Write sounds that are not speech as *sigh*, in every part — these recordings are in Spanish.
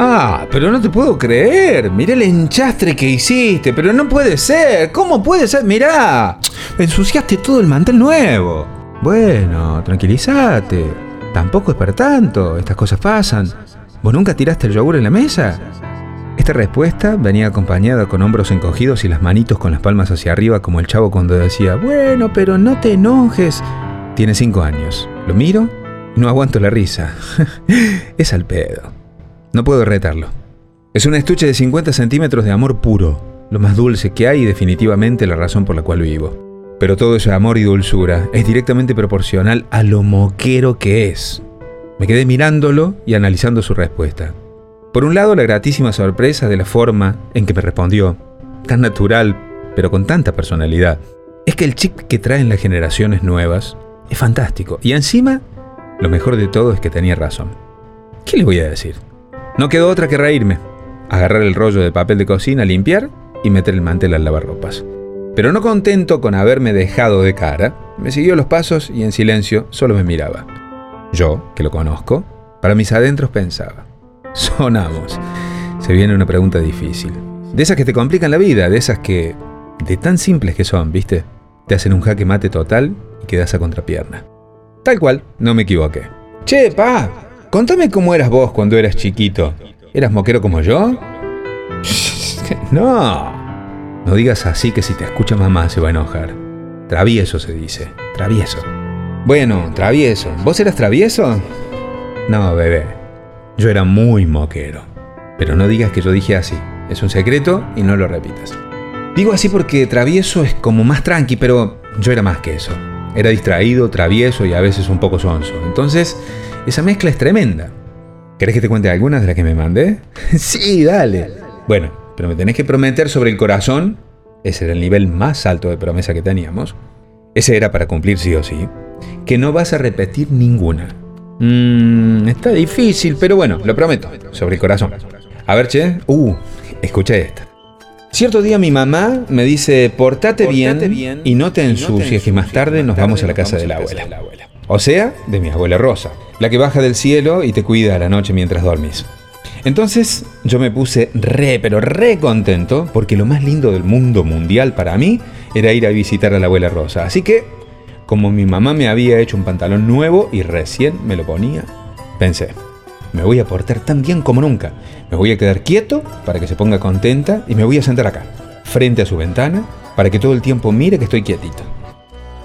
Ah, pero no te puedo creer. Mirá el enchastre que hiciste, pero no puede ser. ¿Cómo puede ser? Mirá, ensuciaste todo el mantel nuevo. Bueno, tranquilízate. Tampoco es para tanto. Estas cosas pasan. ¿Vos nunca tiraste el yogur en la mesa? Esta respuesta venía acompañada con hombros encogidos y las manitos con las palmas hacia arriba como el chavo cuando decía, bueno, pero no te enojes. Tiene cinco años. Lo miro y no aguanto la risa. *laughs* es al pedo. No puedo retarlo. Es un estuche de 50 centímetros de amor puro, lo más dulce que hay y definitivamente la razón por la cual vivo. Pero todo ese amor y dulzura es directamente proporcional a lo moquero que es. Me quedé mirándolo y analizando su respuesta. Por un lado, la gratísima sorpresa de la forma en que me respondió, tan natural, pero con tanta personalidad. Es que el chip que traen las generaciones nuevas es fantástico. Y encima, lo mejor de todo es que tenía razón. ¿Qué le voy a decir? No quedó otra que reírme, agarrar el rollo de papel de cocina, limpiar y meter el mantel al lavarropas. Pero no contento con haberme dejado de cara, me siguió los pasos y en silencio solo me miraba. Yo, que lo conozco, para mis adentros pensaba. Sonamos. Se viene una pregunta difícil. De esas que te complican la vida, de esas que, de tan simples que son, ¿viste? Te hacen un jaque mate total y quedas a contrapierna. Tal cual, no me equivoqué. Che, pa, Contame cómo eras vos cuando eras chiquito. ¿Eras moquero como yo? *laughs* no. No digas así que si te escucha mamá se va a enojar. Travieso se dice. Travieso. Bueno, travieso. ¿Vos eras travieso? No, bebé. Yo era muy moquero. Pero no digas que yo dije así. Es un secreto y no lo repitas. Digo así porque travieso es como más tranqui, pero yo era más que eso. Era distraído, travieso y a veces un poco sonso. Entonces, esa mezcla es tremenda. ¿Querés que te cuente algunas de las que me mandé? *laughs* sí, dale. Bueno, pero me tenés que prometer sobre el corazón. Ese era el nivel más alto de promesa que teníamos. Ese era para cumplir sí o sí. Que no vas a repetir ninguna. Mmm, está difícil, pero bueno, lo prometo. Sobre el corazón. A ver, che. Uh, escucha esta. Cierto día mi mamá me dice, portate, bien, y no te ensucies, que más tarde nos vamos a la casa de la abuela. O sea, de mi abuela Rosa, la que baja del cielo y te cuida a la noche mientras dormís. Entonces yo me puse re, pero re contento, porque lo más lindo del mundo mundial para mí era ir a visitar a la abuela Rosa. Así que, como mi mamá me había hecho un pantalón nuevo y recién me lo ponía, pensé, me voy a portar tan bien como nunca. Me voy a quedar quieto para que se ponga contenta y me voy a sentar acá, frente a su ventana, para que todo el tiempo mire que estoy quietito.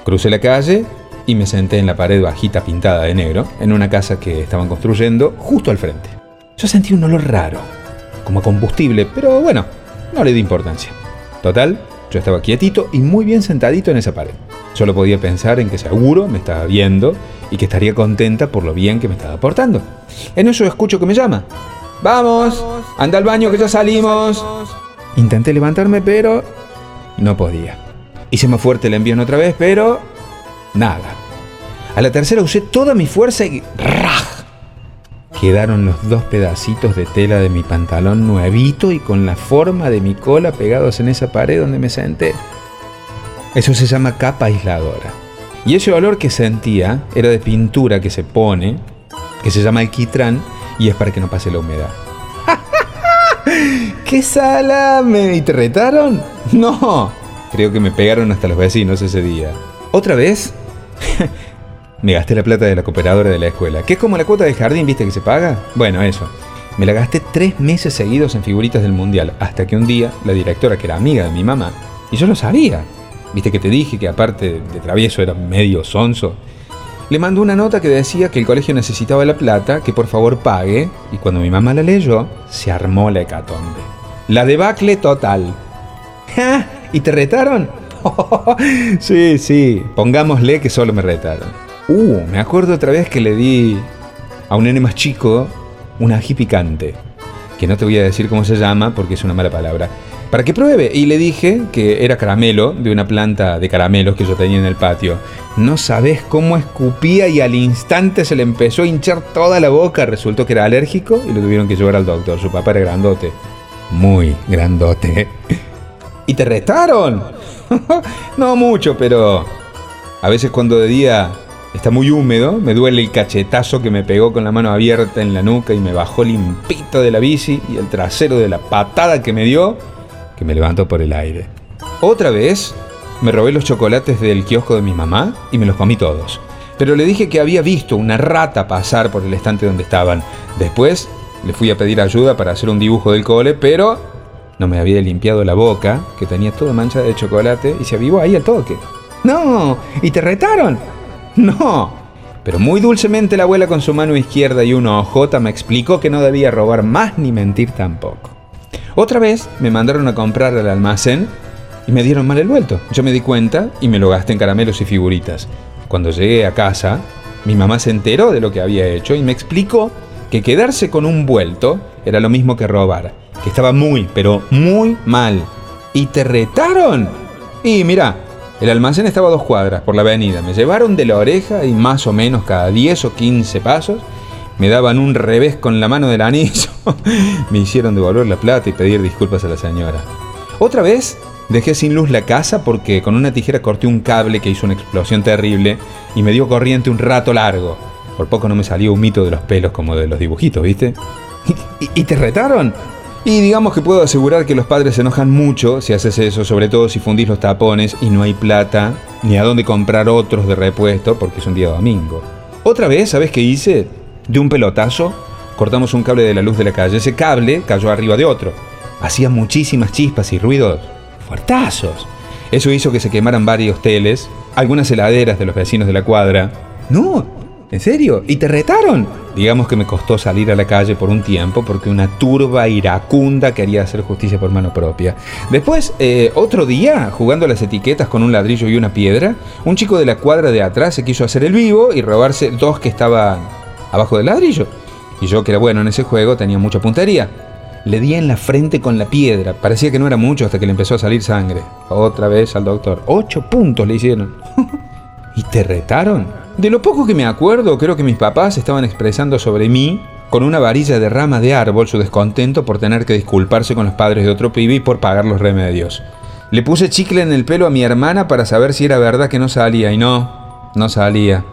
Crucé la calle y me senté en la pared bajita pintada de negro, en una casa que estaban construyendo justo al frente. Yo sentí un olor raro, como combustible, pero bueno, no le di importancia. Total, yo estaba quietito y muy bien sentadito en esa pared. Solo podía pensar en que seguro me estaba viendo y que estaría contenta por lo bien que me estaba portando. En eso escucho que me llama. ¡Vamos! ¡Anda al baño que ya salimos! Intenté levantarme, pero no podía. Hice más fuerte el envío otra vez, pero Nada. A la tercera usé toda mi fuerza y ¡raj! Quedaron los dos pedacitos de tela de mi pantalón nuevito y con la forma de mi cola pegados en esa pared donde me senté. Eso se llama capa aisladora. Y ese olor que sentía era de pintura que se pone, que se llama alquitrán, y es para que no pase la humedad. *laughs* ¡Qué salame! ¿Y te retaron? No, creo que me pegaron hasta los vecinos ese día. ¿Otra vez? *laughs* me gasté la plata de la cooperadora de la escuela, que es como la cuota de jardín, ¿viste que se paga? Bueno, eso. Me la gasté tres meses seguidos en figuritas del mundial, hasta que un día la directora, que era amiga de mi mamá, y yo lo sabía, viste que te dije que aparte de travieso era medio sonso, le mandó una nota que decía que el colegio necesitaba la plata, que por favor pague, y cuando mi mamá la leyó, se armó la hecatombe. La debacle total. *laughs* ¿Y te retaron? *laughs* sí, sí, pongámosle que solo me retaron. Uh, me acuerdo otra vez que le di a un nene más chico un ají picante, que no te voy a decir cómo se llama porque es una mala palabra, para que pruebe. Y le dije que era caramelo de una planta de caramelos que yo tenía en el patio. No sabes cómo escupía y al instante se le empezó a hinchar toda la boca. Resultó que era alérgico y lo tuvieron que llevar al doctor. Su papá era grandote. Muy grandote. ¿Y te retaron? *laughs* no mucho, pero a veces cuando de día está muy húmedo, me duele el cachetazo que me pegó con la mano abierta en la nuca y me bajó limpito de la bici y el trasero de la patada que me dio, que me levantó por el aire. Otra vez me robé los chocolates del kiosco de mi mamá y me los comí todos. Pero le dije que había visto una rata pasar por el estante donde estaban. Después le fui a pedir ayuda para hacer un dibujo del cole, pero no me había limpiado la boca, que tenía toda mancha de chocolate, y se avivó ahí al toque. ¡No! ¿Y te retaron? ¡No! Pero muy dulcemente la abuela con su mano izquierda y una ojota me explicó que no debía robar más ni mentir tampoco. Otra vez me mandaron a comprar al almacén y me dieron mal el vuelto. Yo me di cuenta y me lo gasté en caramelos y figuritas. Cuando llegué a casa, mi mamá se enteró de lo que había hecho y me explicó que quedarse con un vuelto era lo mismo que robar, que estaba muy, pero muy mal. ¿Y te retaron? Y mira, el almacén estaba a dos cuadras por la avenida. Me llevaron de la oreja y más o menos cada 10 o 15 pasos me daban un revés con la mano del anillo. *laughs* me hicieron devolver la plata y pedir disculpas a la señora. Otra vez dejé sin luz la casa porque con una tijera corté un cable que hizo una explosión terrible y me dio corriente un rato largo. Por poco no me salió un mito de los pelos como de los dibujitos, ¿viste? *laughs* ¿Y, te retaron? Y digamos que puedo asegurar que los padres se enojan mucho si haces eso, sobre todo si fundís los tapones y no hay plata ni a dónde comprar otros de repuesto porque es un día domingo. Otra vez, ¿sabes qué hice? De un pelotazo, cortamos un cable de la luz de la calle. Ese cable cayó arriba de otro. Hacía muchísimas chispas y ruidos fuertazos. Eso hizo que se quemaran varios teles, algunas heladeras de los vecinos de la cuadra. No, ¿En serio? ¿Y te retaron? Digamos que me costó salir a la calle por un tiempo porque una turba iracunda quería hacer justicia por mano propia. Después, eh, otro día, jugando las etiquetas con un ladrillo y una piedra, un chico de la cuadra de atrás se quiso hacer el vivo y robarse dos que estaban abajo del ladrillo. Y yo, que era bueno en ese juego, tenía mucha puntería. Le di en la frente con la piedra. Parecía que no era mucho hasta que le empezó a salir sangre. Otra vez al doctor. Ocho puntos le hicieron. *laughs* ¿Y te retaron? De lo poco que me acuerdo, creo que mis papás estaban expresando sobre mí con una varilla de rama de árbol su descontento por tener que disculparse con los padres de otro pibe y por pagar los remedios. Le puse chicle en el pelo a mi hermana para saber si era verdad que no salía y no, no salía.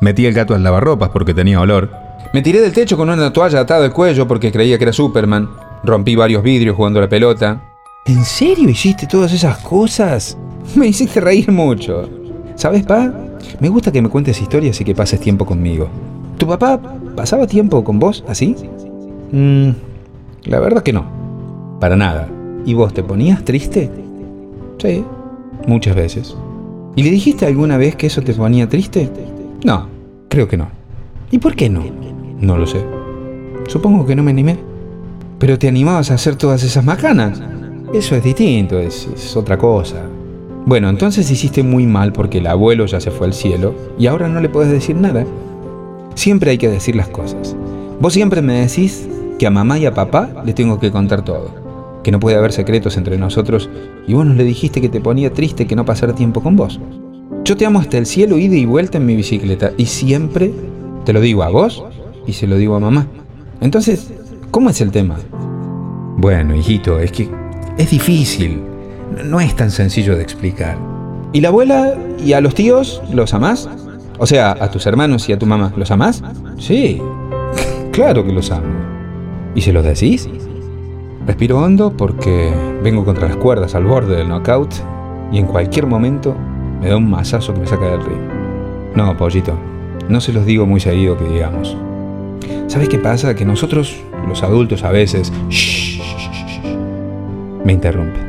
Metí el gato al lavarropas porque tenía olor. Me tiré del techo con una toalla atada al cuello porque creía que era Superman. Rompí varios vidrios jugando a la pelota. ¿En serio hiciste todas esas cosas? Me hiciste reír mucho. ¿Sabes, pa? Me gusta que me cuentes historias y que pases tiempo conmigo. ¿Tu papá pasaba tiempo con vos así? Mm, la verdad que no. Para nada. ¿Y vos te ponías triste? Sí, muchas veces. ¿Y le dijiste alguna vez que eso te ponía triste? No, creo que no. ¿Y por qué no? No lo sé. Supongo que no me animé. Pero te animabas a hacer todas esas macanas. Eso es distinto, es, es otra cosa. Bueno, entonces hiciste muy mal porque el abuelo ya se fue al cielo y ahora no le puedes decir nada. Siempre hay que decir las cosas. Vos siempre me decís que a mamá y a papá le tengo que contar todo, que no puede haber secretos entre nosotros y vos nos le dijiste que te ponía triste que no pasara tiempo con vos. Yo te amo hasta el cielo, ida y vuelta en mi bicicleta y siempre te lo digo a vos y se lo digo a mamá. Entonces, ¿cómo es el tema? Bueno, hijito, es que es difícil no es tan sencillo de explicar. ¿Y la abuela y a los tíos los amás? O sea, a tus hermanos y a tu mamá, ¿los amás? Sí, *laughs* claro que los amo. ¿Y se los decís? Respiro hondo porque vengo contra las cuerdas al borde del knockout y en cualquier momento me da un mazazo que me saca del río. No, pollito, no se los digo muy seguido que digamos. ¿Sabes qué pasa? Que nosotros, los adultos, a veces... me interrumpe.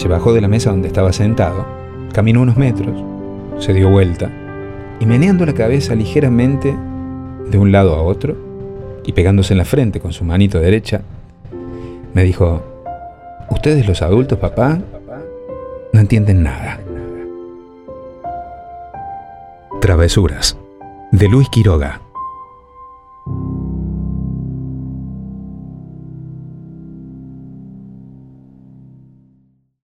Se bajó de la mesa donde estaba sentado, caminó unos metros, se dio vuelta y meneando la cabeza ligeramente de un lado a otro y pegándose en la frente con su manito derecha, me dijo, ustedes los adultos, papá, no entienden nada. Travesuras, de Luis Quiroga.